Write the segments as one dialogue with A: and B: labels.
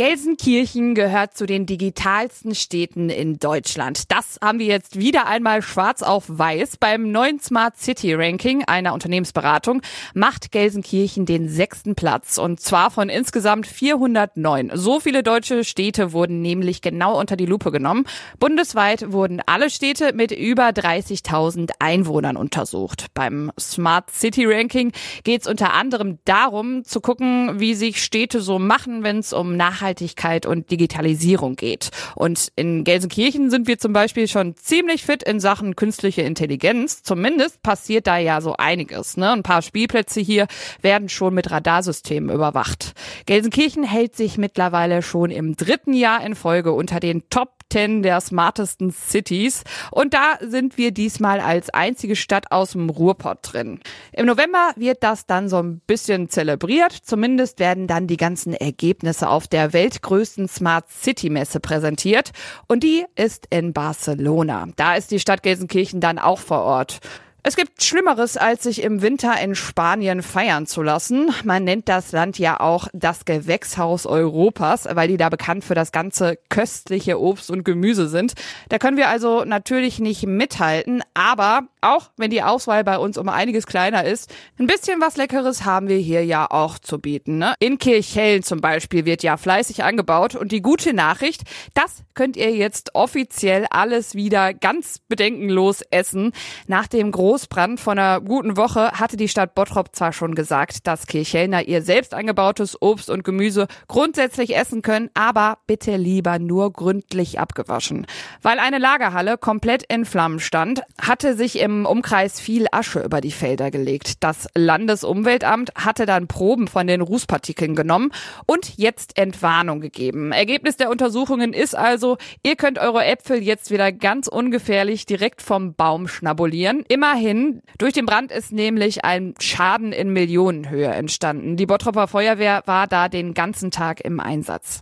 A: Gelsenkirchen gehört zu den digitalsten Städten in Deutschland. Das haben wir jetzt wieder einmal schwarz auf weiß. Beim neuen Smart City Ranking einer Unternehmensberatung macht Gelsenkirchen den sechsten Platz und zwar von insgesamt 409. So viele deutsche Städte wurden nämlich genau unter die Lupe genommen. Bundesweit wurden alle Städte mit über 30.000 Einwohnern untersucht. Beim Smart City Ranking geht es unter anderem darum zu gucken, wie sich Städte so machen, wenn es um Nachhaltigkeit Nachhaltigkeit und Digitalisierung geht. Und in Gelsenkirchen sind wir zum Beispiel schon ziemlich fit in Sachen künstliche Intelligenz. Zumindest passiert da ja so einiges. Ne? Ein paar Spielplätze hier werden schon mit Radarsystemen überwacht. Gelsenkirchen hält sich mittlerweile schon im dritten Jahr in Folge unter den Top 10 der smartesten Cities. Und da sind wir diesmal als einzige Stadt aus dem Ruhrpott drin. Im November wird das dann so ein bisschen zelebriert. Zumindest werden dann die ganzen Ergebnisse auf der weltgrößten Smart City Messe präsentiert. Und die ist in Barcelona. Da ist die Stadt Gelsenkirchen dann auch vor Ort. Es gibt Schlimmeres, als sich im Winter in Spanien feiern zu lassen. Man nennt das Land ja auch das Gewächshaus Europas, weil die da bekannt für das ganze köstliche Obst und Gemüse sind. Da können wir also natürlich nicht mithalten, aber auch wenn die Auswahl bei uns um einiges kleiner ist, ein bisschen was Leckeres haben wir hier ja auch zu bieten. Ne? In Kirchhellen zum Beispiel wird ja fleißig angebaut und die gute Nachricht, das könnt ihr jetzt offiziell alles wieder ganz bedenkenlos essen. Nach dem Großbrand von einer guten Woche hatte die Stadt Bottrop zwar schon gesagt, dass Kirchhellner ihr selbst angebautes Obst und Gemüse grundsätzlich essen können, aber bitte lieber nur gründlich abgewaschen. Weil eine Lagerhalle komplett in Flammen stand, hatte sich im Umkreis viel Asche über die Felder gelegt. Das Landesumweltamt hatte dann Proben von den Rußpartikeln genommen und jetzt Entwarnung gegeben. Ergebnis der Untersuchungen ist also, ihr könnt eure Äpfel jetzt wieder ganz ungefährlich direkt vom Baum schnabulieren. Immerhin Immerhin, durch den Brand ist nämlich ein Schaden in Millionenhöhe entstanden. Die Bottroper Feuerwehr war da den ganzen Tag im Einsatz.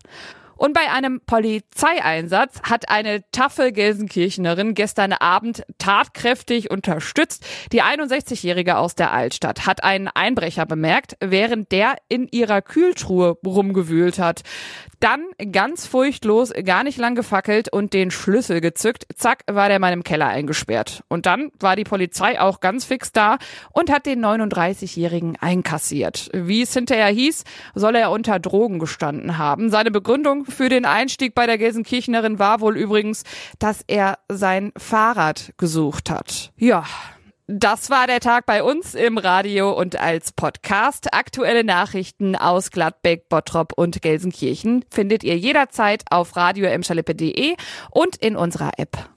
A: Und bei einem Polizeieinsatz hat eine taffe Gelsenkirchenerin gestern Abend tatkräftig unterstützt. Die 61-Jährige aus der Altstadt hat einen Einbrecher bemerkt, während der in ihrer Kühltruhe rumgewühlt hat. Dann ganz furchtlos, gar nicht lang gefackelt und den Schlüssel gezückt. Zack, war der Mann im Keller eingesperrt. Und dann war die Polizei auch ganz fix da und hat den 39-Jährigen einkassiert. Wie es hinterher hieß, soll er unter Drogen gestanden haben. Seine Begründung für den Einstieg bei der Gelsenkirchenerin war wohl übrigens, dass er sein Fahrrad gesucht hat. Ja. Das war der Tag bei uns im Radio und als Podcast. Aktuelle Nachrichten aus Gladbeck, Bottrop und Gelsenkirchen findet ihr jederzeit auf radio und in unserer App.